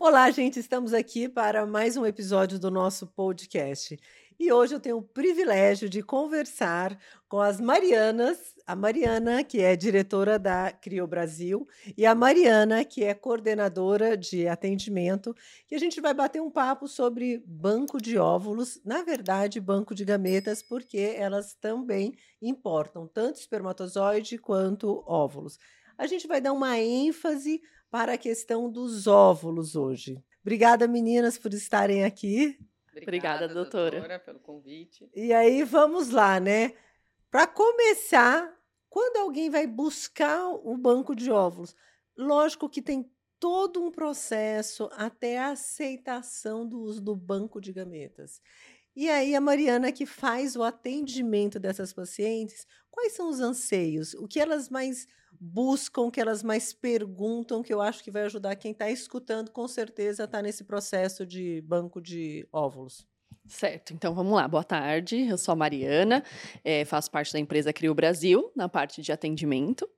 Olá, gente, estamos aqui para mais um episódio do nosso podcast. E hoje eu tenho o privilégio de conversar com as Marianas, a Mariana, que é diretora da Crio Brasil, e a Mariana, que é coordenadora de atendimento, e a gente vai bater um papo sobre banco de óvulos, na verdade, banco de gametas, porque elas também importam tanto espermatozoide quanto óvulos. A gente vai dar uma ênfase para a questão dos óvulos hoje. Obrigada, meninas, por estarem aqui. Obrigada, Obrigada doutora. doutora. pelo convite. E aí, vamos lá, né? Para começar, quando alguém vai buscar o banco de óvulos, lógico que tem todo um processo até a aceitação do uso do banco de gametas. E aí, a Mariana, que faz o atendimento dessas pacientes, quais são os anseios? O que elas mais buscam, que elas mais perguntam, que eu acho que vai ajudar quem está escutando, com certeza, está nesse processo de banco de óvulos. Certo, então vamos lá. Boa tarde, eu sou a Mariana, é, faço parte da empresa Crio Brasil, na parte de atendimento.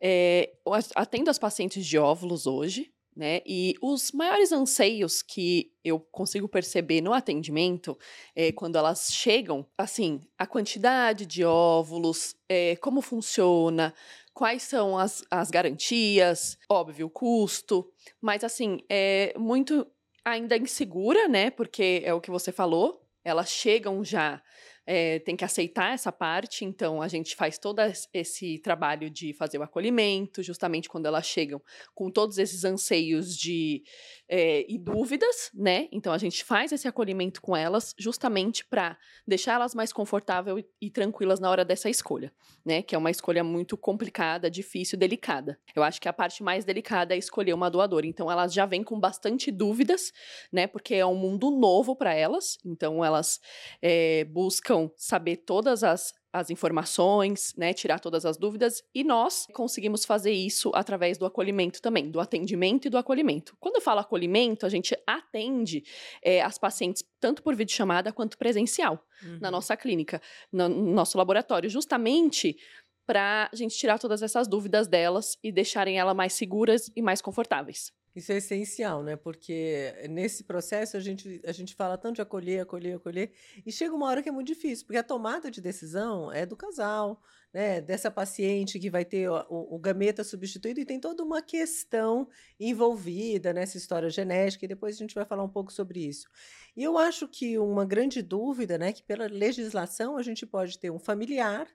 É, atendo as pacientes de óvulos hoje, né? E os maiores anseios que eu consigo perceber no atendimento é quando elas chegam, assim, a quantidade de óvulos, é, como funciona, quais são as, as garantias, óbvio, o custo, mas assim, é muito ainda insegura, né? Porque é o que você falou, elas chegam já é, tem que aceitar essa parte, então a gente faz todo esse trabalho de fazer o acolhimento, justamente quando elas chegam com todos esses anseios de é, e dúvidas, né? Então a gente faz esse acolhimento com elas, justamente para deixar elas mais confortáveis e, tranquilas na hora dessa escolha, né? Que é uma escolha muito complicada, difícil, delicada. Eu acho que a parte mais delicada é escolher uma doadora. Então elas já vêm com bastante dúvidas, né? Porque é um mundo novo para elas, então elas é, buscam buscam saber todas as, as informações, né, tirar todas as dúvidas, e nós conseguimos fazer isso através do acolhimento também, do atendimento e do acolhimento. Quando eu falo acolhimento, a gente atende é, as pacientes tanto por videochamada quanto presencial uhum. na nossa clínica, no, no nosso laboratório, justamente para a gente tirar todas essas dúvidas delas e deixarem elas mais seguras e mais confortáveis. Isso é essencial, né? Porque nesse processo a gente, a gente fala tanto de acolher, acolher, acolher, e chega uma hora que é muito difícil, porque a tomada de decisão é do casal, né? Dessa paciente que vai ter o, o, gameta substituído, e tem toda uma questão envolvida nessa história genética, e depois a gente vai falar um pouco sobre isso. E eu acho que uma grande dúvida, né, que pela legislação a gente pode ter um familiar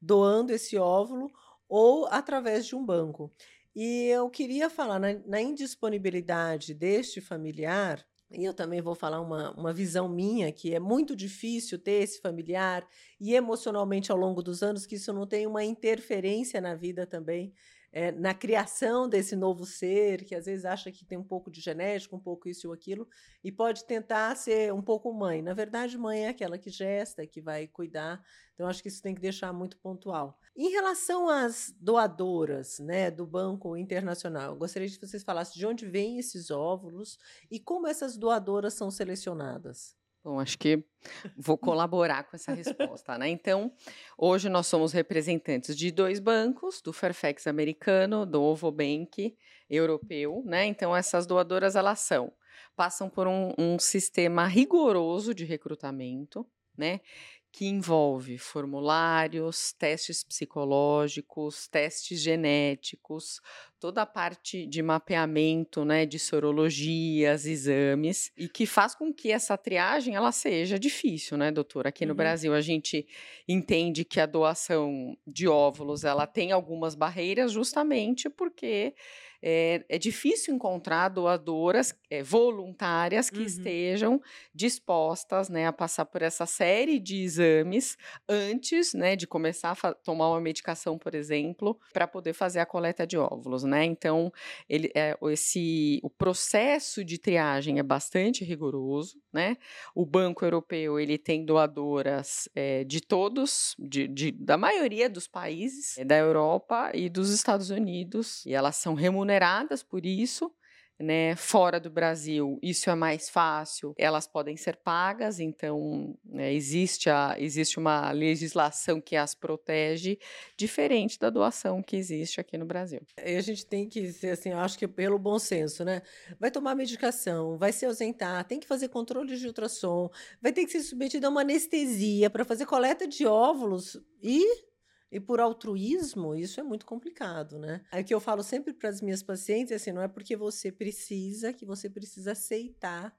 doando esse óvulo ou através de um banco. E eu queria falar na, na indisponibilidade deste familiar, e eu também vou falar uma, uma visão minha, que é muito difícil ter esse familiar, e emocionalmente ao longo dos anos, que isso não tem uma interferência na vida também é, na criação desse novo ser, que às vezes acha que tem um pouco de genético, um pouco isso ou aquilo, e pode tentar ser um pouco mãe. Na verdade, mãe é aquela que gesta, que vai cuidar. Então, acho que isso tem que deixar muito pontual. Em relação às doadoras né, do Banco Internacional, gostaria que vocês falassem de onde vêm esses óvulos e como essas doadoras são selecionadas. Bom, acho que vou colaborar com essa resposta, né? Então, hoje nós somos representantes de dois bancos, do Fairfax americano, do Ovobank europeu, né? Então, essas doadoras, elas são, passam por um, um sistema rigoroso de recrutamento, né? Que envolve formulários, testes psicológicos, testes genéticos, toda a parte de mapeamento, né, de sorologias, exames, e que faz com que essa triagem ela seja difícil, né, doutora? Aqui no uhum. Brasil a gente entende que a doação de óvulos ela tem algumas barreiras justamente porque é, é difícil encontrar doadoras é, voluntárias que uhum. estejam dispostas né, a passar por essa série de exames antes né, de começar a tomar uma medicação, por exemplo, para poder fazer a coleta de óvulos. Né? Então, ele, é, esse, o processo de triagem é bastante rigoroso. Né? O Banco Europeu ele tem doadoras é, de todos, de, de, da maioria dos países da Europa e dos Estados Unidos, e elas são remuneradas remuneradas por isso. né, fora do Brasil, isso é mais fácil, elas podem ser pagas, então né, existe, a, existe uma legislação que as protege, diferente da doação que existe aqui no Brasil. E a gente tem que ser assim, acho que pelo bom senso, né? Vai tomar medicação, vai se ausentar, tem que fazer controle de ultrassom, vai ter que ser submetido a uma anestesia para fazer coleta de óvulos e e por altruísmo, isso é muito complicado, né? É que eu falo sempre para as minhas pacientes, assim, não é porque você precisa que você precisa aceitar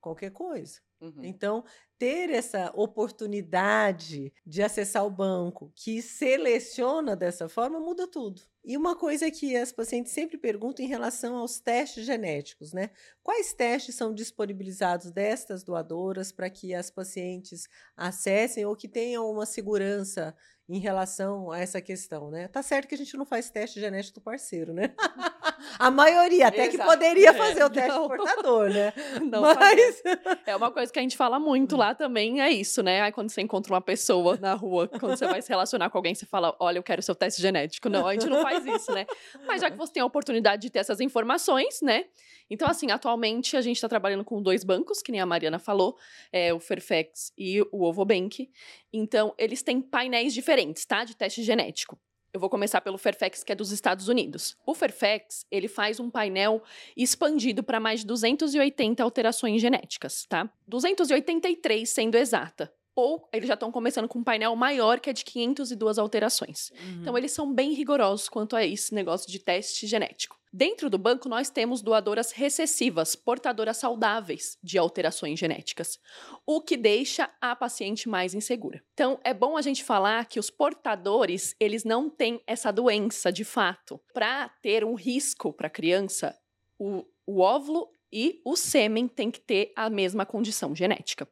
qualquer coisa. Uhum. Então, ter essa oportunidade de acessar o banco que seleciona dessa forma muda tudo. E uma coisa que as pacientes sempre perguntam em relação aos testes genéticos, né? Quais testes são disponibilizados destas doadoras para que as pacientes acessem ou que tenham uma segurança em relação a essa questão, né? Tá certo que a gente não faz teste genético do parceiro, né? a maioria, até Exato. que poderia fazer o teste não. portador, né? Não Mas... É uma coisa que a gente fala muito lá também, é isso, né? Aí quando você encontra uma pessoa na rua, quando você vai se relacionar com alguém, você fala, olha, eu quero seu teste genético. Não, a gente não faz isso, né? Mas já que você tem a oportunidade de ter essas informações, né? Então, assim, atualmente a gente está trabalhando com dois bancos, que nem a Mariana falou, é o Fairfax e o Ovobank. Então, eles têm painéis diferentes, tá? De teste genético. Eu vou começar pelo Fairfax, que é dos Estados Unidos. O Fairfax, ele faz um painel expandido para mais de 280 alterações genéticas, tá? 283 sendo exata. Ou eles já estão começando com um painel maior, que é de 502 alterações. Uhum. Então, eles são bem rigorosos quanto a esse negócio de teste genético. Dentro do banco, nós temos doadoras recessivas, portadoras saudáveis de alterações genéticas, o que deixa a paciente mais insegura. Então, é bom a gente falar que os portadores, eles não têm essa doença de fato. Para ter um risco para a criança, o, o óvulo e o sêmen tem que ter a mesma condição genética.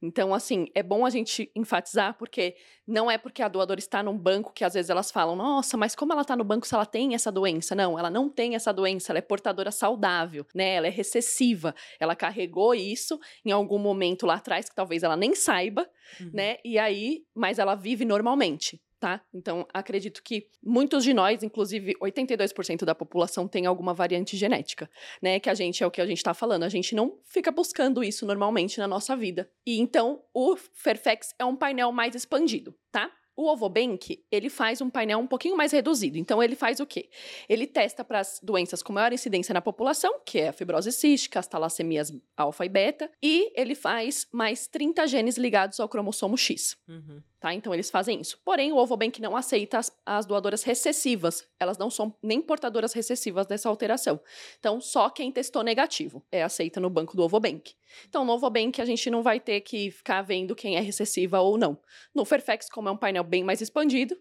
Então, assim, é bom a gente enfatizar, porque não é porque a doadora está num banco que às vezes elas falam, nossa, mas como ela está no banco se ela tem essa doença? Não, ela não tem essa doença, ela é portadora saudável, né? Ela é recessiva, ela carregou isso em algum momento lá atrás, que talvez ela nem saiba, uhum. né? E aí, mas ela vive normalmente tá? Então, acredito que muitos de nós, inclusive 82% da população, tem alguma variante genética, né? Que a gente é o que a gente está falando, a gente não fica buscando isso normalmente na nossa vida. E então, o Fairfax é um painel mais expandido, tá? O Ovobank, ele faz um painel um pouquinho mais reduzido. Então, ele faz o quê? Ele testa para as doenças com maior incidência na população, que é a fibrose cística, as talassemias alfa e beta, e ele faz mais 30 genes ligados ao cromossomo X. Uhum. Tá? Então eles fazem isso. Porém, o Ovobank não aceita as, as, doadoras recessivas. Elas não são nem portadoras recessivas dessa alteração. Então, só quem testou negativo é aceita no banco do Ovobank. Então, no Ovobank a gente não vai ter que ficar vendo quem é recessiva ou não. No Fairfax, como é um painel bem mais expandido,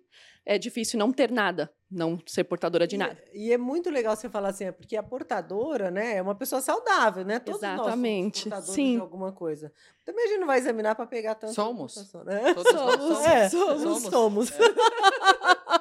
é difícil não ter nada, não ser portadora de e, nada. E é muito legal você falar assim, é porque a portadora, né, é uma pessoa saudável, né? Todos Exatamente. nós somos Sim. de alguma coisa. Também a gente não vai examinar para pegar tanto. Somos. Né? Todos somos. Somos. É, somos. somos. somos. É.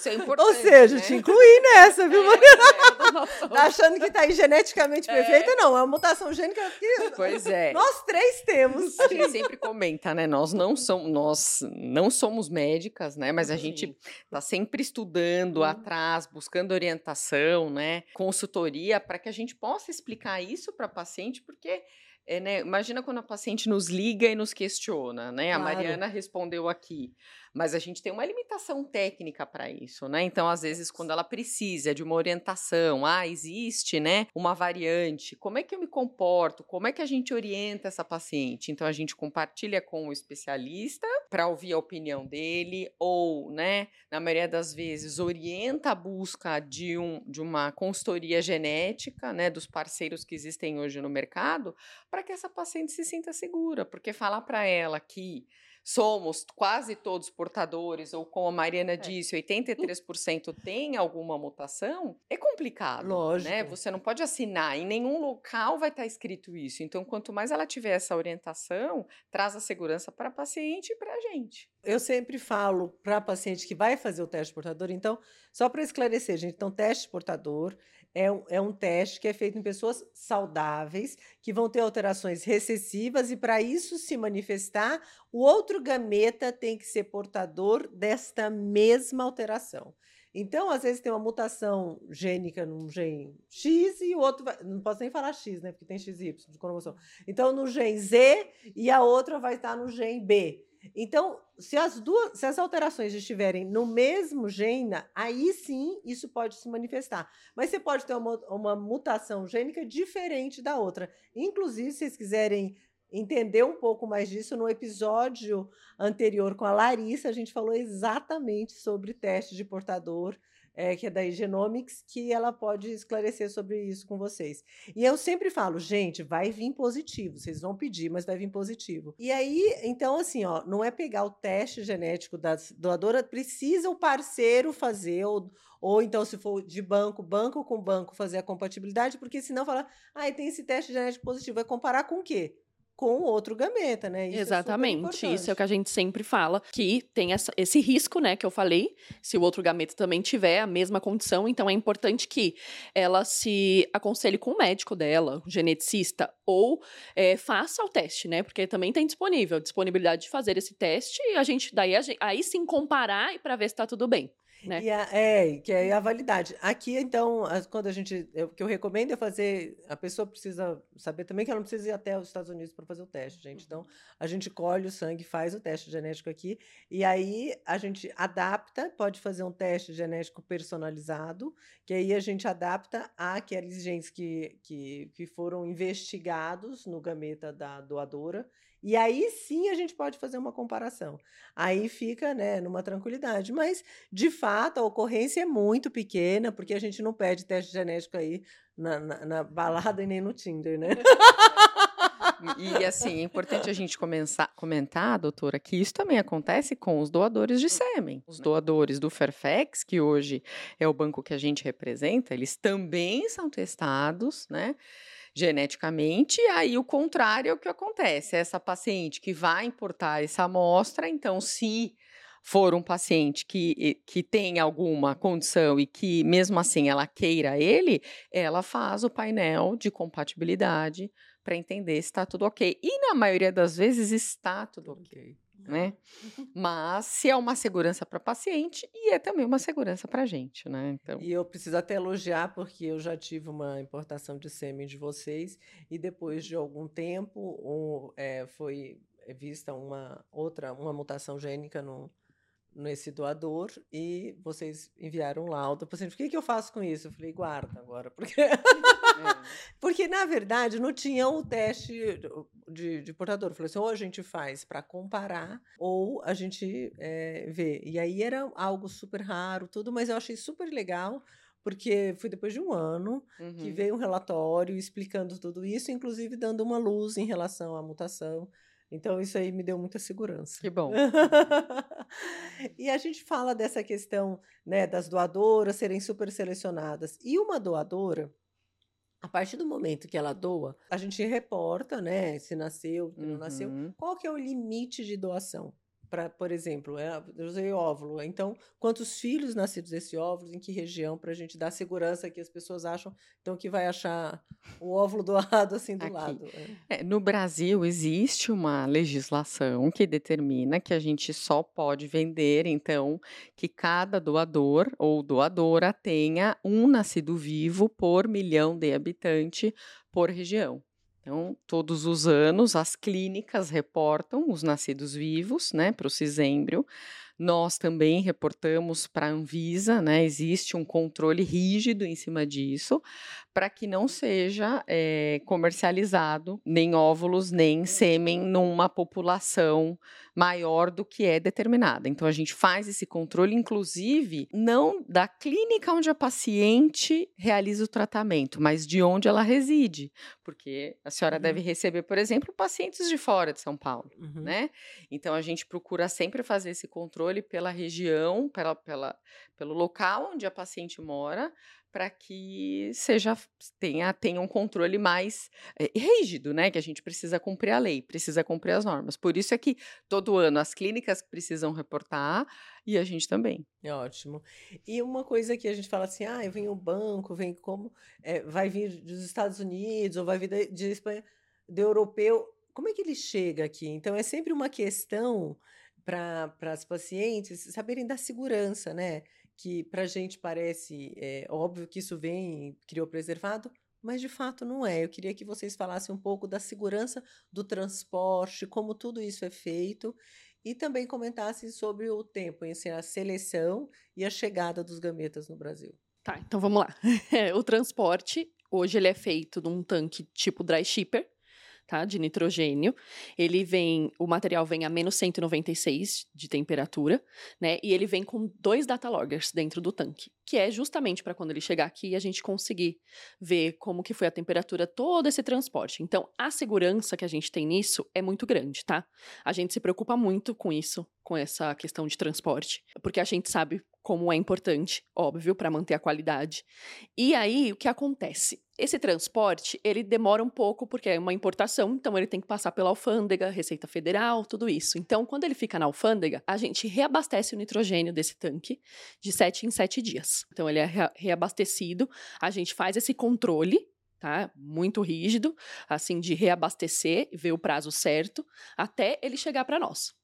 Isso é importante. Ou seja, né? te incluí nessa, viu, é, é, tá achando que tá aí geneticamente é. perfeita? Não, é uma mutação gênica que pois é. nós três temos. A gente sempre comenta, né? Nós não somos, nós não somos médicas, né? Mas a gente tá sempre estudando uhum. atrás, buscando orientação, né? Consultoria para que a gente possa explicar isso para paciente, porque é, né, imagina quando a paciente nos liga e nos questiona, né? Claro. A Mariana respondeu aqui mas a gente tem uma limitação técnica para isso, né? Então, às vezes, quando ela precisa de uma orientação, ah, existe, né, uma variante, como é que eu me comporto? Como é que a gente orienta essa paciente? Então, a gente compartilha com o especialista para ouvir a opinião dele, ou, né, na maioria das vezes, orienta a busca de, um, de uma consultoria genética, né, dos parceiros que existem hoje no mercado, para que essa paciente se sinta segura, porque falar para ela que somos quase todos portadores, ou como a Mariana é. disse, 83% tem alguma mutação, é complicado. Né? Lógico. Né? Você não pode assinar, em nenhum local vai estar escrito isso. Então, quanto mais ela tiver essa orientação, traz a segurança para a paciente e para a gente. Eu sempre falo para a paciente que vai fazer o teste portador, então, só para esclarecer, gente, então, teste portador é um, é um teste que é feito em pessoas saudáveis, que vão ter alterações recessivas, e para isso se manifestar, o outro gameta tem que ser portador desta mesma alteração. Então, às vezes, tem uma mutação gênica num gene X e o outro vai. Não posso nem falar X, né? Porque tem XY de cromossomo. Então, no gene Z e a outra vai estar no gene B. Então, se as duas, se as alterações estiverem no mesmo gene, aí sim isso pode se manifestar. Mas você pode ter uma, uma mutação gênica diferente da outra. Inclusive, se vocês quiserem entender um pouco mais disso, no episódio anterior com a Larissa, a gente falou exatamente sobre teste de portador é, que é da Genomics, que ela pode esclarecer sobre isso com vocês. E eu sempre falo, gente, vai vir positivo, vocês vão pedir, mas vai vir positivo. E aí, então, assim, ó, não é pegar o teste genético da doadora, precisa o parceiro fazer, ou, ou então, se for de banco, banco com banco, fazer a compatibilidade, porque senão fala, ah, tem esse teste genético positivo, vai comparar com o quê? Com outro gameta, né? Isso é Exatamente. É isso é o que a gente sempre fala, que tem essa, esse risco, né, que eu falei, se o outro gameta também tiver a mesma condição, então é importante que ela se aconselhe com o médico dela, o geneticista, ou é, faça o teste, né? Porque também tem disponível, disponibilidade de fazer esse teste e a gente daí a gente, aí sim comparar para ver se está tudo bem. Né? E a, é, que é a validade. Aqui, então, as, quando a gente. O que eu recomendo é fazer. A pessoa precisa saber também que ela não precisa ir até os Estados Unidos para fazer o teste, gente. Então, a gente colhe o sangue, faz o teste genético aqui, e aí a gente adapta, pode fazer um teste genético personalizado, que aí a gente adapta àqueles genes que, que, que foram investigados no gameta da doadora e aí sim a gente pode fazer uma comparação. Aí fica, né, numa tranquilidade. Mas, de fato, a ocorrência é muito pequena, porque a gente não pede teste genético aí na, na, na balada e nem no Tinder, né? E assim, é importante a gente começar, comentar, doutora, que isso também acontece com os doadores de sêmen. Os doadores do Fairfax, que hoje é o banco que a gente representa, eles também são testados, né? Geneticamente, e aí o contrário é o que acontece. Essa paciente que vai importar essa amostra, então, se for um paciente que, que tem alguma condição e que, mesmo assim, ela queira ele, ela faz o painel de compatibilidade para entender se está tudo ok. E na maioria das vezes está tudo ok né? Mas se é uma segurança para paciente e é também uma segurança para a gente, né? Então... E eu preciso até elogiar porque eu já tive uma importação de sêmen de vocês e depois de algum tempo um, é, foi vista uma outra uma mutação gênica no, nesse doador e vocês enviaram um laudo. O paciente, o que, que eu faço com isso? Eu falei, guarda agora, porque. porque na verdade não tinha o teste de, de portador. Falei assim, ou a gente faz para comparar ou a gente é, vê. E aí era algo super raro, tudo, mas eu achei super legal porque foi depois de um ano uhum. que veio um relatório explicando tudo isso, inclusive dando uma luz em relação à mutação. Então, isso aí me deu muita segurança. Que bom. e a gente fala dessa questão né, das doadoras serem super selecionadas. E uma doadora, a partir do momento que ela doa, a gente reporta, né, se nasceu, se não uhum. nasceu, qual que é o limite de doação por exemplo, é, eu usei óvulo. Então, quantos filhos nascidos desse óvulo, em que região, para a gente dar segurança que as pessoas acham, então, que vai achar o óvulo doado assim do Aqui. lado. É. É, no Brasil, existe uma legislação que determina que a gente só pode vender, então, que cada doador ou doadora tenha um nascido vivo por milhão de habitante por região. Então, todos os anos, as clínicas reportam os nascidos vivos, né, para o cisêmbrio. Nós também reportamos para a Anvisa, né, existe um controle rígido em cima disso, para que não seja é, comercializado nem óvulos, nem sêmen numa população maior do que é determinada. Então, a gente faz esse controle, inclusive, não da clínica onde a paciente realiza o tratamento, mas de onde ela reside. Porque a senhora uhum. deve receber, por exemplo, pacientes de fora de São Paulo, uhum. né? Então, a gente procura sempre fazer esse controle pela região, pela, pela, pelo local onde a paciente mora, para que seja tenha, tenha um controle mais é, rígido, né? Que a gente precisa cumprir a lei, precisa cumprir as normas. Por isso é que todo ano as clínicas precisam reportar e a gente também. É ótimo. E uma coisa que a gente fala assim, ah, vem o banco, vem como é, vai vir dos Estados Unidos ou vai vir de, de Espanha, do europeu, como é que ele chega aqui? Então é sempre uma questão para as pacientes saberem da segurança, né? Que para a gente parece é, óbvio que isso vem criopreservado, mas de fato não é. Eu queria que vocês falassem um pouco da segurança do transporte, como tudo isso é feito, e também comentassem sobre o tempo em a seleção e a chegada dos gametas no Brasil. Tá, então vamos lá. o transporte, hoje ele é feito num tanque tipo dry shipper, tá? De nitrogênio. Ele vem, o material vem a menos 196 de temperatura, né? E ele vem com dois data loggers dentro do tanque, que é justamente para quando ele chegar aqui a gente conseguir ver como que foi a temperatura todo esse transporte. Então, a segurança que a gente tem nisso é muito grande, tá? A gente se preocupa muito com isso, com essa questão de transporte, porque a gente sabe como é importante, óbvio, para manter a qualidade. E aí, o que acontece? Esse transporte, ele demora um pouco porque é uma importação, então ele tem que passar pela alfândega, Receita Federal, tudo isso. Então, quando ele fica na alfândega, a gente reabastece o nitrogênio desse tanque de 7 em 7 dias. Então, ele é reabastecido, a gente faz esse controle tá? Muito rígido, assim, de reabastecer, ver o prazo certo, até ele chegar para nós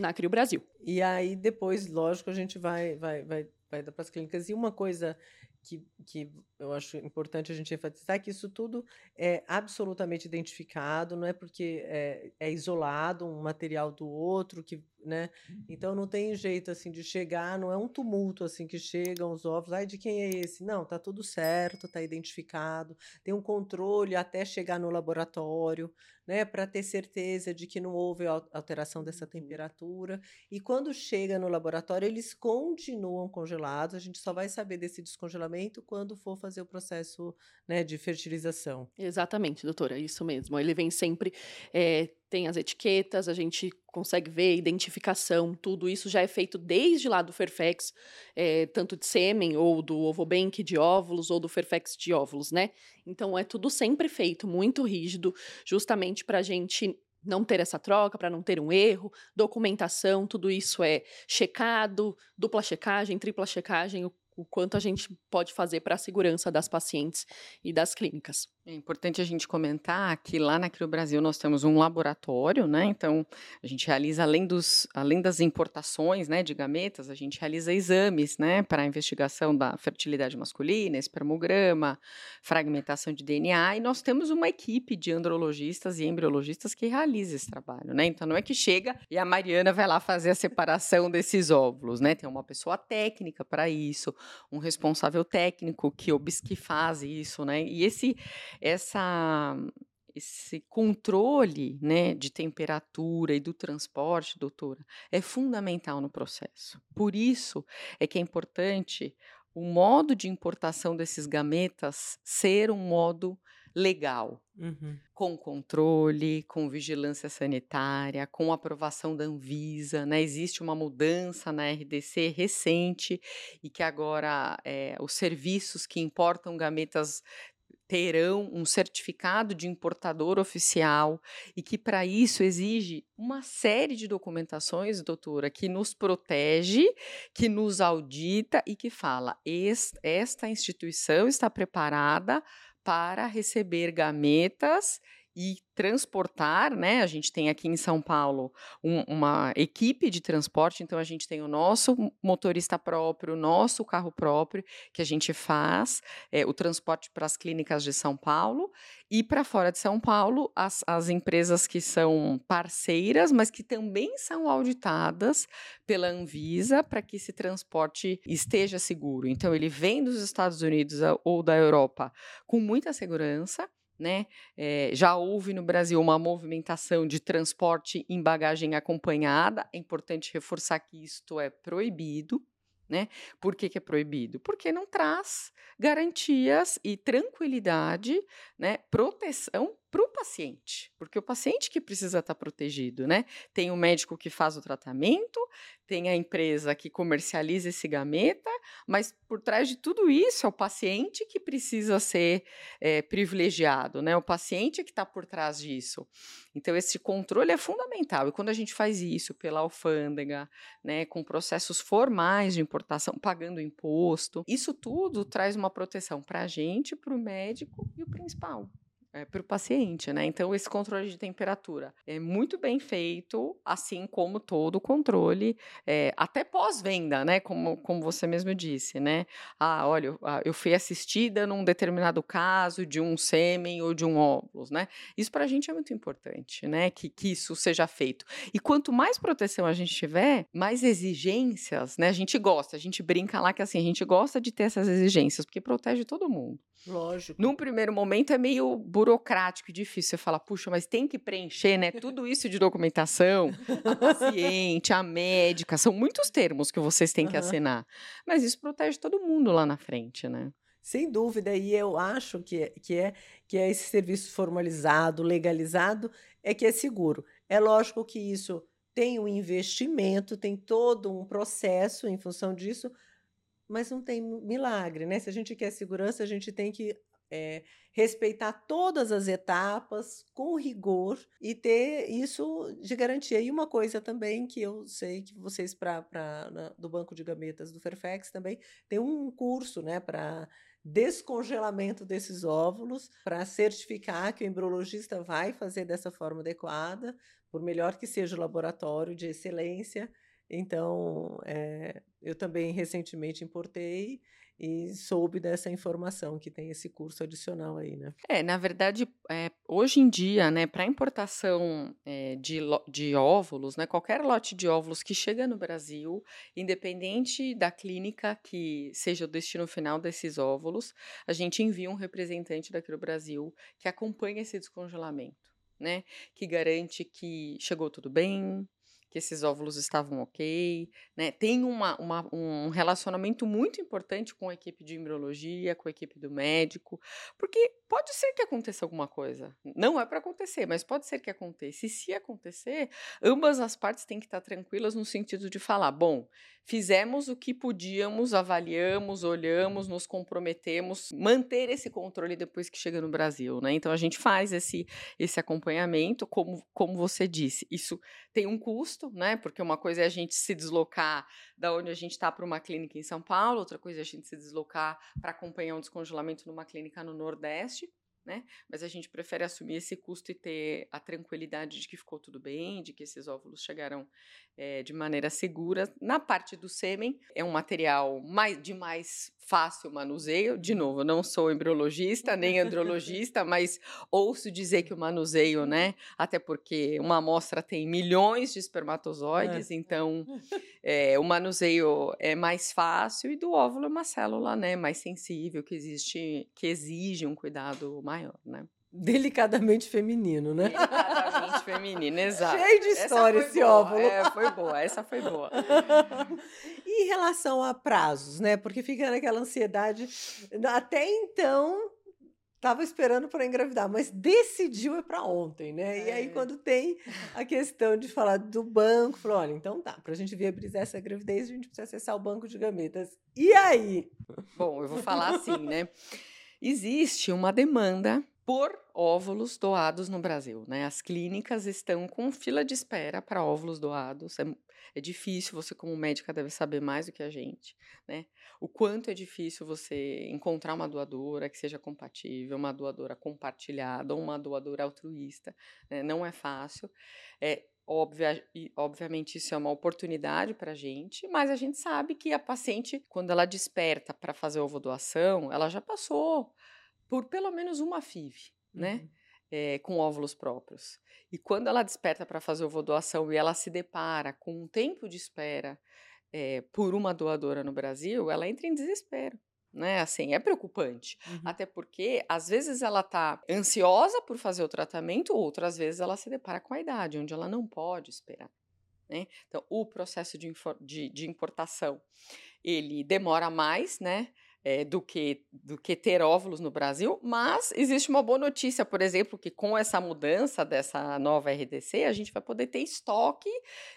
na Crio Brasil. E aí, depois, lógico, a gente vai, vai, vai, vai para as clínicas. E uma coisa que, que eu acho importante a gente enfatizar é que isso tudo é absolutamente identificado, não é porque é, é isolado um material do outro, que, né? Uhum. Então não tem jeito assim de chegar, não é um tumulto assim que chegam os ovos, ai de quem é esse? Não, tá tudo certo, tá identificado, tem um controle até chegar no laboratório, né, para ter certeza de que não houve alteração dessa uhum. temperatura. E quando chega no laboratório, eles continuam congelados. A gente só vai saber desse descongelamento quando for fazer o processo né, de fertilização. Exatamente, doutora, isso mesmo. Ele vem sempre. É, tem as etiquetas, a gente consegue ver identificação, tudo isso já é feito desde lá do Fairfax, é, tanto de sêmen, ou do Ovobank de óvulos, ou do Fairfax de óvulos, né? Então é tudo sempre feito, muito rígido, justamente para a gente não ter essa troca, para não ter um erro, documentação, tudo isso é checado, dupla checagem, tripla checagem, o o quanto a gente pode fazer para a segurança das pacientes e das clínicas. É importante a gente comentar que lá na Crio Brasil nós temos um laboratório, né? Então a gente realiza além dos além das importações, né, de gametas, a gente realiza exames, né, para a investigação da fertilidade masculina, espermograma, fragmentação de DNA, e nós temos uma equipe de andrologistas e embriologistas que realiza esse trabalho, né? Então não é que chega e a Mariana vai lá fazer a separação desses óvulos, né? Tem uma pessoa técnica para isso, um responsável técnico que, que faz isso, né? E esse essa esse controle né, de temperatura e do transporte, doutora, é fundamental no processo. Por isso é que é importante o modo de importação desses gametas ser um modo legal, uhum. com controle, com vigilância sanitária, com aprovação da Anvisa. Né? Existe uma mudança na RDC recente e que agora é, os serviços que importam gametas terão um certificado de importador oficial e que para isso exige uma série de documentações, doutora, que nos protege, que nos audita e que fala: esta instituição está preparada para receber gametas e transportar, né? A gente tem aqui em São Paulo um, uma equipe de transporte, então a gente tem o nosso motorista próprio, o nosso carro próprio, que a gente faz é, o transporte para as clínicas de São Paulo e para fora de São Paulo, as, as empresas que são parceiras, mas que também são auditadas pela Anvisa para que esse transporte esteja seguro. Então, ele vem dos Estados Unidos ou da Europa com muita segurança né? É, já houve no Brasil uma movimentação de transporte em bagagem acompanhada. É importante reforçar que isto é proibido. Né? Por que, que, é proibido? Porque não traz garantias e tranquilidade, né? proteção para paciente, porque o paciente que precisa estar tá protegido, né? Tem o médico que faz o tratamento, tem a empresa que comercializa esse gameta, mas por trás de tudo isso é o paciente que precisa ser é, privilegiado, né? O paciente que está por trás disso. Então esse controle é fundamental. E quando a gente faz isso pela alfândega, né, com processos formais de importação, pagando imposto, isso tudo traz uma proteção para a gente, para o médico e o principal, é, para o paciente, né? Então, esse controle de temperatura é muito bem feito, assim como todo o controle, é, até pós-venda, né? Como, como você mesmo disse, né? Ah, olha, eu fui assistida num determinado caso de um sêmen ou de um óvulos, né? Isso para a gente é muito importante, né? Que, que isso seja feito. E quanto mais proteção a gente tiver, mais exigências, né? A gente gosta, a gente brinca lá que assim, a gente gosta de ter essas exigências, porque protege todo mundo. Lógico. Num primeiro momento é meio burocrático e difícil. Você fala, puxa, mas tem que preencher, né? Tudo isso de documentação, a paciente, a médica, são muitos termos que vocês têm que uhum. assinar. Mas isso protege todo mundo lá na frente, né? Sem dúvida, e eu acho que, é, que, é, que é esse serviço formalizado, legalizado, é que é seguro. É lógico que isso tem um investimento, tem todo um processo em função disso, mas não tem milagre, né? Se a gente quer segurança, a gente tem que é, respeitar todas as etapas com rigor e ter isso de garantia. E uma coisa também que eu sei que vocês, pra, pra, na, do Banco de Gametas do Fairfax, também tem um curso né, para descongelamento desses óvulos, para certificar que o embriologista vai fazer dessa forma adequada, por melhor que seja o laboratório de excelência. Então, é, eu também recentemente importei e soube dessa informação que tem esse curso adicional aí, né? É, na verdade, é, hoje em dia, né, para importação é, de, de óvulos, né, qualquer lote de óvulos que chega no Brasil, independente da clínica que seja o destino final desses óvulos, a gente envia um representante daqui do Brasil que acompanha esse descongelamento, né, que garante que chegou tudo bem, que esses óvulos estavam ok, né? Tem uma, uma, um relacionamento muito importante com a equipe de embriologia, com a equipe do médico, porque pode ser que aconteça alguma coisa. Não é para acontecer, mas pode ser que aconteça. E se acontecer, ambas as partes têm que estar tranquilas no sentido de falar, bom, fizemos o que podíamos, avaliamos, olhamos, nos comprometemos, manter esse controle depois que chega no Brasil, né? Então a gente faz esse, esse acompanhamento, como, como você disse, isso tem um custo, né? Porque uma coisa é a gente se deslocar da onde a gente está para uma clínica em São Paulo, outra coisa é a gente se deslocar para acompanhar um descongelamento numa clínica no Nordeste né? Mas a gente prefere assumir esse custo e ter a tranquilidade de que ficou tudo bem, de que esses óvulos chegaram é, de maneira segura. Na parte do sêmen, é um material mais, de mais fácil manuseio. De novo, não sou embriologista nem andrologista, mas ouço dizer que o manuseio, né? Até porque uma amostra tem milhões de espermatozoides, é. então é, o manuseio é mais fácil e do óvulo é uma célula, né? Mais sensível, que existe, que exige um cuidado maior, né? Delicadamente feminino, né? Delicadamente feminino, exato. Cheio de história esse boa. óvulo. É, foi boa, essa foi boa. e em relação a prazos, né? Porque fica naquela ansiedade. Até então, estava esperando para engravidar, mas decidiu é para ontem, né? É. E aí, é. quando tem a questão de falar do banco, falou: olha, então tá, para a gente viabilizar essa gravidez, a gente precisa acessar o banco de gametas. E aí? Bom, eu vou falar assim, né? Existe uma demanda por óvulos doados no Brasil. Né? As clínicas estão com fila de espera para óvulos doados. É, é, difícil, você, como médica, deve saber mais do que a gente. Né? O quanto é difícil você encontrar uma doadora que seja compatível, uma doadora compartilhada ou uma doadora altruísta. Né? Não é fácil. É, Obvia, obviamente, isso é uma oportunidade para a gente, mas a gente sabe que a paciente, quando ela desperta para fazer ovo doação, ela já passou por pelo menos uma FIV, né? uhum. né? É, com óvulos próprios. E quando ela desperta para fazer doação e ela se depara com um tempo de espera é, por uma doadora no Brasil, ela entra em desespero. Né, assim, é preocupante. Uhum. Até porque, às vezes, ela está ansiosa por fazer o tratamento, outras vezes ela se depara com a idade, onde ela não pode esperar. Né? Então, o processo de, de, de importação, ele demora mais, né? É, do, que, do que ter óvulos no Brasil, mas existe uma boa notícia, por exemplo, que com essa mudança dessa nova RDC, a gente vai poder ter estoque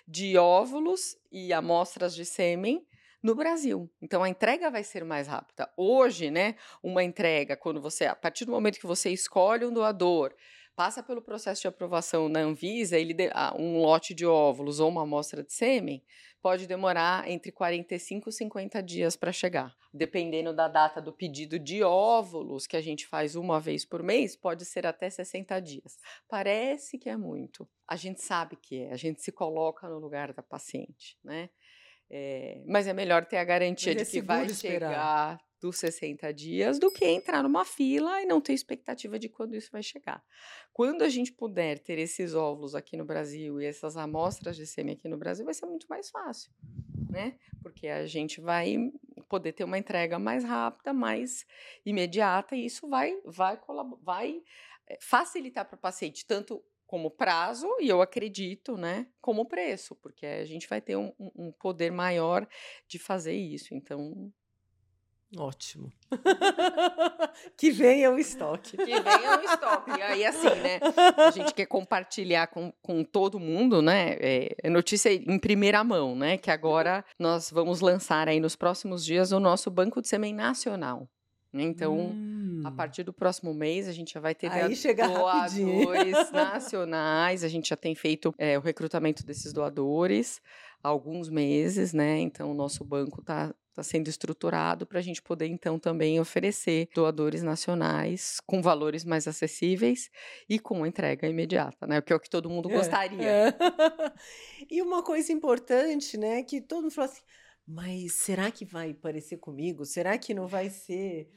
de óvulos e amostras de sêmen no Brasil. Então a entrega vai ser mais rápida. Hoje, né, uma entrega quando você a partir do momento que você escolhe um doador, passa pelo processo de aprovação na Anvisa, ele um lote de óvulos ou uma amostra de sêmen, pode demorar entre 45 e 50 dias para chegar. Dependendo da data do pedido de óvulos, que a gente faz uma vez por mês, pode ser até 60 dias. Parece que é muito. A gente sabe que é, a gente se coloca no lugar da paciente, né? É, mas é melhor ter a garantia Mas de é que vai esperar. chegar dos 60 dias do que entrar numa fila e não ter expectativa de quando isso vai chegar. Quando a gente puder ter esses óvulos aqui no Brasil e essas amostras de sêmen aqui no Brasil, vai ser muito mais fácil, né? Porque a gente vai poder ter uma entrega mais rápida, mais imediata e isso vai vai vai eh, facilitar para o paciente tanto como prazo e eu acredito, né, como preço, porque a gente vai ter um- um poder maior de fazer isso. Então, Ótimo. que venha o estoque. que venha o estoque. E aí, assim, né? A gente quer compartilhar com, com todo mundo, né? É, é notícia em primeira mão, né? Que agora nós vamos lançar aí nos próximos dias o nosso Banco de Sêmen Nacional. Então, a Hum. partir do próximo mês, a gente já vai ter Aí chega rapidinho. doadores nacionais. A gente já tem feito é, o recrutamento desses doadores há alguns meses, né? Então, o nosso banco está sendo estruturado para a gente poder, então, também oferecer doadores nacionais com valores mais acessíveis e com entrega imediata, né? O que é o que todo mundo É, gostaria. é. E uma coisa importante, né, que todo mundo fala assim, mas será que vai parecer comigo? Será que não vai ser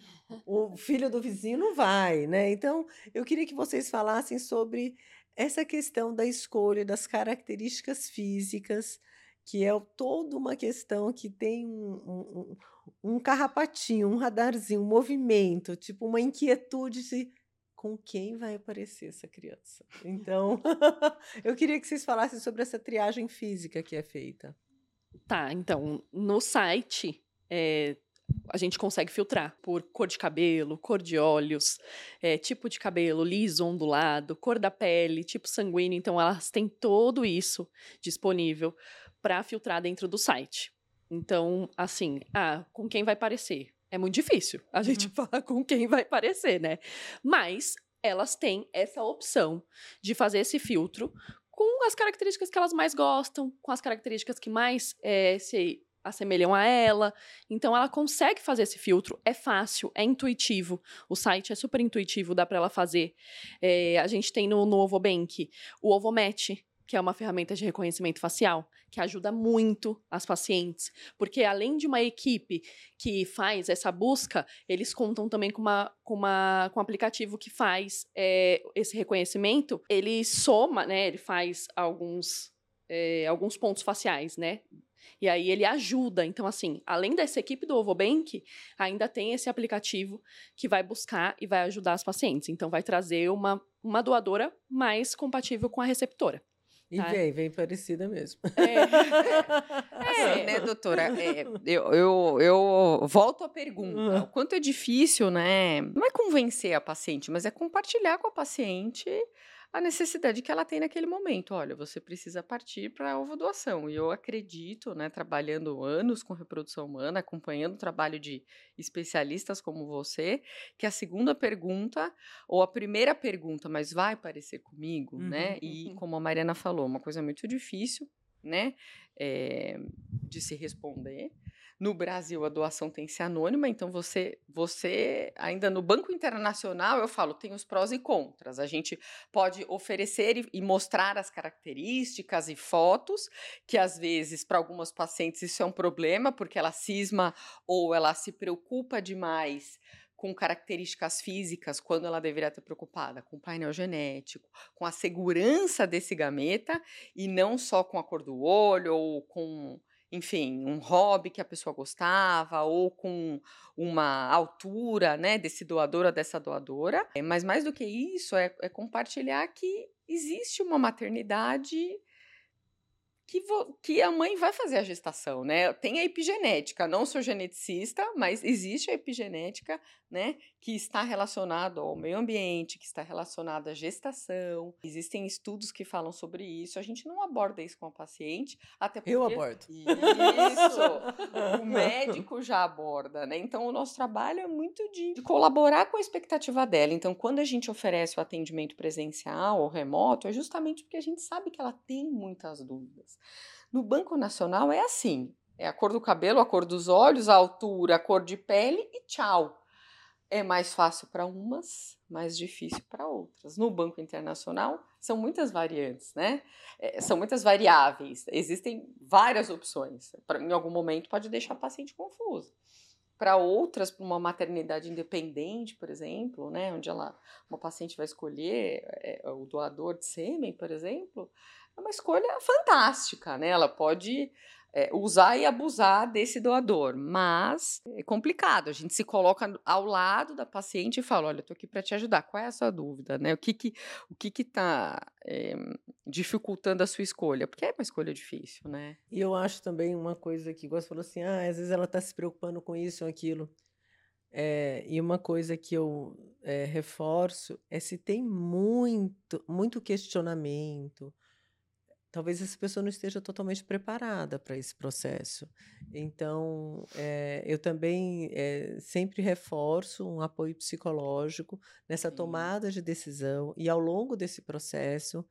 o filho do vizinho? Não vai, né? Então, eu queria que vocês falassem sobre essa questão da escolha das características físicas, que é toda uma questão que tem um, um, um- um carrapatinho, um radarzinho, um movimento, tipo uma inquietude de com quem vai aparecer essa criança. Então, eu queria que vocês falassem sobre essa triagem física que é feita. Tá, então, no site, é, a gente consegue filtrar por cor de cabelo, cor de olhos, é, tipo de cabelo liso, ondulado, cor da pele, tipo sanguíneo. Então, elas têm tudo isso disponível para filtrar dentro do site. Então, assim, ah, com quem vai parecer? É muito difícil a gente falar com quem vai parecer, né? Mas elas têm essa opção de fazer esse filtro com as características que elas mais gostam, com as características que mais eh, se assemelham a ela. Então, ela consegue fazer esse filtro. É fácil, é intuitivo. O site é super intuitivo, dá para ela fazer. Eh, a gente tem no, no Ovobank o Ovomatch, que é uma ferramenta de reconhecimento facial, que ajuda muito as pacientes. Porque além de uma equipe que faz essa busca, eles contam também com, uma, com, uma, com um aplicativo que faz eh, esse reconhecimento. Ele soma, né? Ele faz alguns, eh, alguns pontos faciais, né? E aí ele ajuda. Então, assim, além dessa equipe do Ovobank, ainda tem esse aplicativo que vai buscar e vai ajudar as pacientes. Então, vai trazer uma, uma doadora mais compatível com a receptora. E Tá. vem, vem parecida mesmo. Assim, né, doutora? É, eu, eu, eu volto à pergunta. Uhum. O quanto é difícil, né? Não é convencer a paciente, mas é compartilhar com a paciente a necessidade que ela tem naquele momento. Olha, você precisa partir para a ovodoação. E eu acredito, né, trabalhando anos com reprodução humana, acompanhando o trabalho de especialistas como você, que a segunda pergunta, ou a primeira pergunta, mas vai parecer comigo, né? Uhum, E uhum. como a Mariana falou, uma coisa muito difícil, né? eh, de se responder. No Brasil, a doação tem que ser anônima, então você, você ainda no Banco Internacional, eu falo, tem os prós e contras. A gente pode oferecer e, e mostrar as características e fotos, que às vezes, para algumas pacientes, isso é um problema, porque ela cisma ou ela se preocupa demais com características físicas, quando ela deveria estar preocupada com o painel genético, com a segurança desse gameta, e não só com a cor do olho ou com enfim, um hobby que a pessoa gostava, ou com uma altura, né, desse doador ou dessa doadora. É, Mas mais do que isso, é, é compartilhar que existe uma maternidade que, vo- que a mãe vai fazer a gestação, né? Tem a epigenética, não sou geneticista, mas existe a epigenética, né? Que está relacionado ao meio ambiente, que está relacionado à gestação. Existem estudos que falam sobre isso. A gente não aborda isso com a paciente, até porque... Eu abordo. Isso! o médico já aborda, né? Então, o nosso trabalho é muito de, de colaborar com a expectativa dela. Então, quando a gente oferece o atendimento presencial ou remoto, é justamente porque a gente sabe que ela tem muitas dúvidas. No Banco Nacional é assim: é a cor do cabelo, a cor dos olhos, a altura, a cor de pele e tchau. É mais fácil para umas, mais difícil para outras. No Banco Internacional são muitas variantes, né? É, são muitas variáveis. Existem várias opções. Pra, em algum momento pode deixar a paciente confusa para outras, para uma maternidade independente, por exemplo, né, onde ela, uma paciente vai escolher é, o doador de sêmen, por exemplo, é uma escolha fantástica, né? Ela pode é, usar e abusar desse doador, mas é complicado. A gente se coloca ao lado da paciente e fala: olha, estou aqui para te ajudar. Qual é a sua dúvida, né? O que que o que que está é, dificultando a sua escolha? Porque é uma escolha difícil, né? E eu acho também uma coisa que você falou assim: ah, às vezes ela está se preocupando com isso ou aquilo. É, e uma coisa que eu é, reforço é se tem muito, muito questionamento, talvez essa pessoa não esteja totalmente preparada para esse processo. Então, é, eu também é, sempre reforço um apoio psicológico nessa tomada de decisão e ao longo desse processo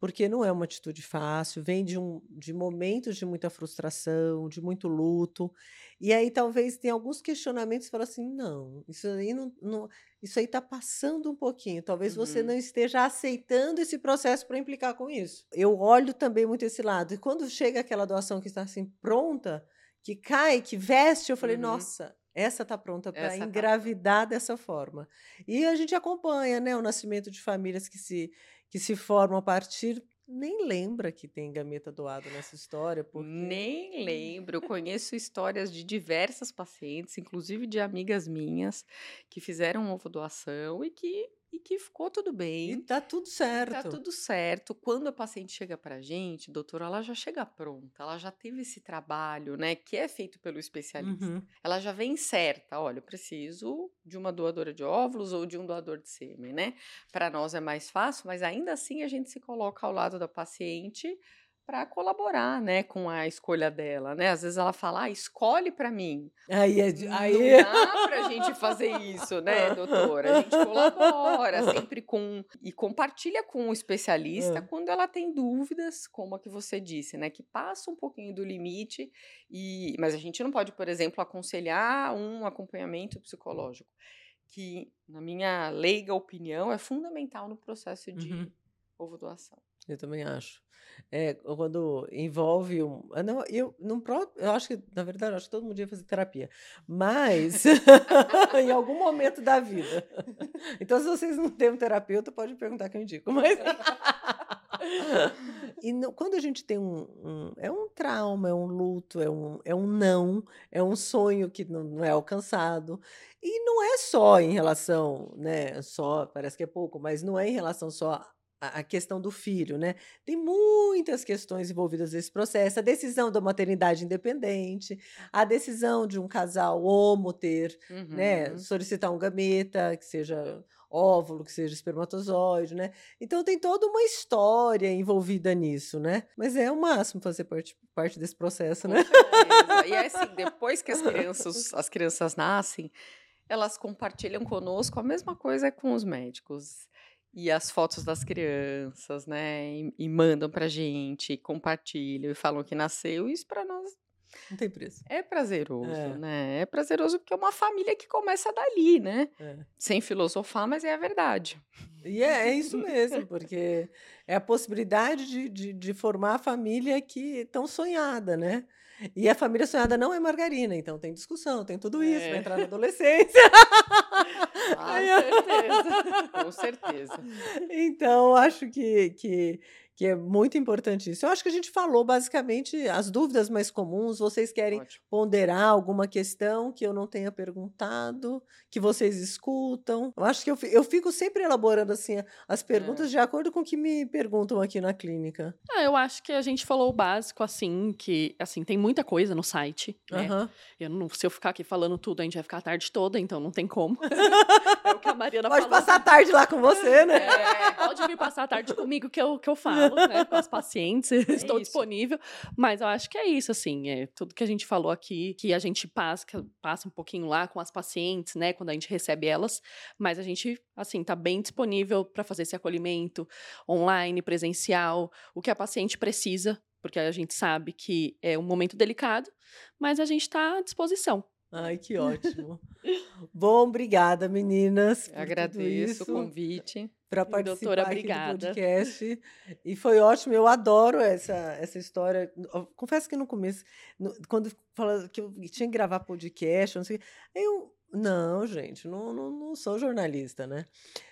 porque não é uma atitude fácil, vem de, um, de momentos de muita frustração, de muito luto, e aí talvez tenha alguns questionamentos que falam assim, não, isso aí não, não isso aí está passando um pouquinho, talvez uhum. você não esteja aceitando esse processo para implicar com isso. Eu olho também muito esse lado, e quando chega aquela doação que está assim pronta, que cai, que veste, eu falei, uhum. nossa, essa está pronta para tá engravidar tá dessa forma. E a gente acompanha né, o nascimento de famílias que se que se formam a partir nem lembra que tem gameta doado nessa história. Porque... Nem lembro. Eu conheço histórias de diversas pacientes, inclusive de amigas minhas, que fizeram ovo doação e que e que ficou tudo bem. E tá tudo certo. Tá tudo certo. Quando a paciente chega pra gente, doutora, ela já chega pronta, ela já teve esse trabalho, né, que é feito pelo especialista. Uhum. Ela já vem certa, olha, eu preciso de uma doadora de óvulos ou de um doador de sêmen, né? Para nós é mais fácil, mas ainda assim a gente se coloca ao lado da paciente para colaborar, né, com a escolha dela, né? Às vezes ela fala, ah, escolhe para mim. Aí, é, aí... Não dá para a gente fazer isso, né, doutora? A gente colabora sempre com e compartilha com o especialista é. quando ela tem dúvidas, como a que você disse, né, que passa um pouquinho do limite e, mas a gente não pode, por exemplo, aconselhar um acompanhamento psicológico que, na minha leiga opinião, é fundamental no processo de uhum. ovo doação. Eu também acho. É, quando envolve um. Ah, não, eu, não, eu acho que, na verdade, acho que todo mundo ia fazer terapia. Mas, em algum momento da vida. Então, se vocês não têm um terapeuta, pode perguntar que eu indico. Mas. e não, quando a gente tem um, um, É um trauma, é um luto, é um, é um não, é um sonho que não, não é alcançado. E não é só em relação, né? Só, parece que é pouco, mas não é em relação só a questão do filho, né? Tem muitas questões envolvidas nesse processo. A decisão da maternidade independente, a decisão de um casal homo ter, né, uhum. né, solicitar um gameta, que seja óvulo, que seja espermatozoide, né? Então tem toda uma história envolvida nisso, né? Mas é o máximo fazer parte, parte desse processo, né? E é assim, depois que as crianças, as crianças nascem, elas compartilham conosco a mesma coisa com os médicos e as fotos das crianças, né? E, e mandam pra gente, compartilham e falam que nasceu. Isso para nós não tem preço. É prazeroso, é. né? É prazeroso porque é uma família que começa dali, né? É. Sem filosofar, mas é a verdade. E é, é isso mesmo, porque é a possibilidade de, de, de formar a família que tão sonhada, né? E a família sonhada não é margarina, então tem discussão, tem tudo isso, é. vai entrar na adolescência. Ah, certeza. Com certeza. Então, acho que, que que é muito importante isso. Eu acho que a gente falou basicamente as dúvidas mais comuns. Vocês querem Ótimo. ponderar alguma questão que eu não tenha perguntado, que vocês escutam? Eu acho que eu, eu fico sempre elaborando assim as perguntas é. de acordo com o que me perguntam aqui na clínica. Ah, eu acho que a gente falou o básico assim, que assim tem muita coisa no site. Né? Uhum. Eu não, se eu ficar aqui falando tudo, a gente vai ficar a tarde toda, então não tem como. é o que a Mariana Pode falou. passar a tarde lá com você, né? É, pode vir passar a tarde comigo que eu, que eu falo né, com as pacientes, é estou isso. disponível. Mas eu acho que é isso, assim, é tudo que a gente falou aqui, que a gente passa, passa um pouquinho lá com as pacientes, né, quando a gente recebe elas, mas a gente, assim, tá bem disponível para fazer esse acolhimento online, presencial, o que a paciente precisa porque a gente sabe que é um momento delicado, mas a gente está à disposição. Ai, que ótimo. Bom, obrigada, meninas. Agradeço o convite. Para participar Doutora, obrigada. do podcast. E foi ótimo, eu adoro essa, essa história. Confesso que no começo, quando fala que eu tinha que gravar podcast, não sei, eu. Não, gente, não, não, não sou jornalista, né?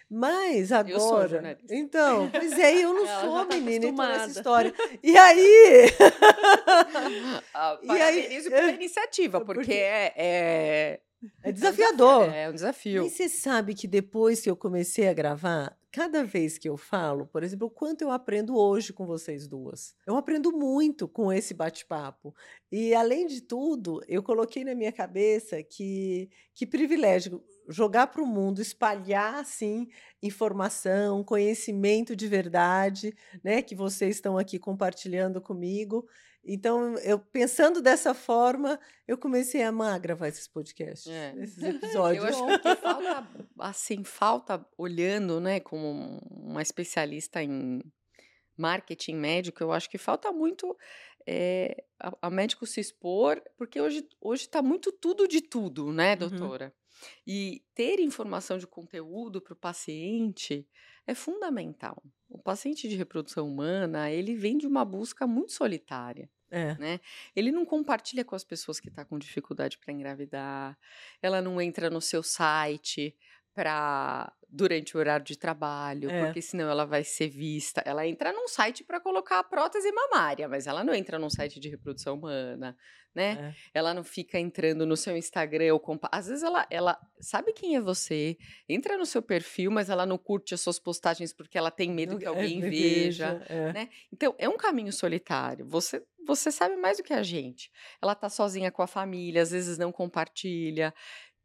Mas agora. Eu sou jornalista. Então, pois é, eu não Ela sou tá menina, então essa história. E aí. ah, e aí pela iniciativa, porque, porque é, é, é desafiador. É, é um desafio. E você sabe que depois que eu comecei a gravar, cada vez que eu falo, por exemplo, o quanto eu aprendo hoje com vocês duas. Eu aprendo muito com esse bate-papo. E, além de tudo, eu coloquei na minha cabeça que, que privilégio jogar para o mundo, espalhar assim informação, conhecimento de verdade, né, que vocês estão aqui compartilhando comigo. Então, eu pensando dessa forma, eu comecei a amar gravar esses podcasts, é. esses episódios. Eu acho que falta, assim, falta olhando, né, como uma especialista em marketing médico, eu acho que falta muito é, a, a, médico se expor, porque hoje hoje está muito tudo de tudo, né, uhum. doutora? Uhum. E ter informação de conteúdo para o paciente é fundamental. O paciente de reprodução humana, ele vem de uma busca muito solitária. É. Né? Ele não compartilha com as pessoas que tá com dificuldade para engravidar, ela não entra no seu site para durante o horário de trabalho, é. porque senão ela vai ser vista. Ela entra num site para colocar a prótese mamária, mas ela não entra num site de reprodução humana, né? É. Ela não fica entrando no seu Instagram ou compa... às vezes ela ela sabe quem é você, entra no seu perfil, mas ela não curte as suas postagens porque ela tem medo que é, alguém é, veja, né? Então é um caminho solitário. Você você sabe mais do que a gente. Ela tá sozinha com a família, às vezes não compartilha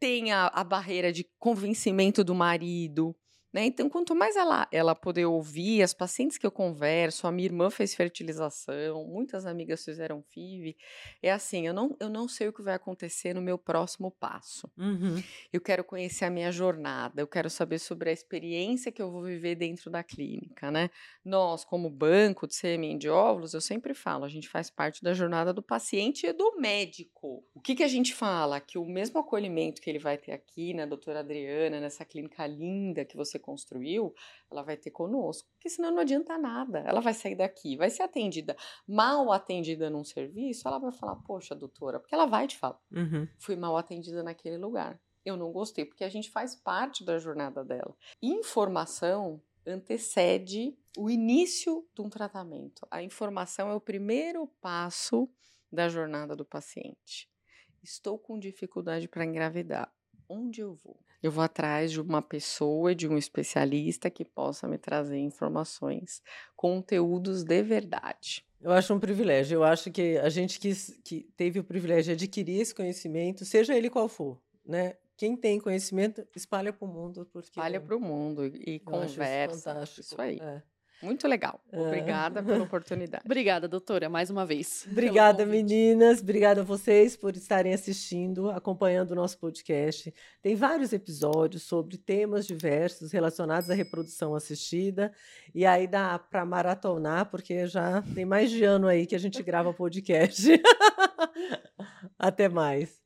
tem a, a barreira de convencimento do marido, né? Então, quanto mais ela, ela poder ouvir, as pacientes que eu converso, a minha irmã fez fertilização, muitas amigas fizeram FIV, é assim, eu não, eu não sei o que vai acontecer no meu próximo passo. Uhum. Eu quero conhecer a minha jornada, eu quero saber sobre a experiência que eu vou viver dentro da clínica, né? Nós, como banco de sêmen de óvulos, eu sempre falo, a gente faz parte da jornada do paciente e do médico. O que, que a gente fala? Que o mesmo acolhimento que ele vai ter aqui, né, doutora Adriana, nessa clínica linda que você construiu, ela vai ter conosco, porque senão não adianta nada. Ela vai sair daqui, vai ser atendida, mal atendida num serviço, ela vai falar, poxa, doutora, porque ela vai te falar, uhum. fui mal atendida naquele lugar. Eu não gostei, porque a gente faz parte da jornada dela. Informação antecede o início de um tratamento. A informação é o primeiro passo da jornada do paciente. Estou com dificuldade para engravidar. Onde eu vou? Eu vou atrás de uma pessoa, de um especialista que possa me trazer informações, conteúdos de verdade. Eu acho um privilégio. Eu acho que a gente que, que teve o privilégio de adquirir esse conhecimento, seja ele qual for, né? Quem tem conhecimento, espalha para o mundo. Porque espalha para o mundo e conversa. Isso, isso aí. É. Muito legal. Obrigada é. pela oportunidade. Obrigada, doutora, mais uma vez. Obrigada, meninas. Obrigada a vocês por estarem assistindo, acompanhando o nosso podcast. Tem vários episódios sobre temas diversos relacionados à reprodução assistida. E aí dá para maratonar, porque já tem mais de ano aí que a gente grava podcast. Até mais.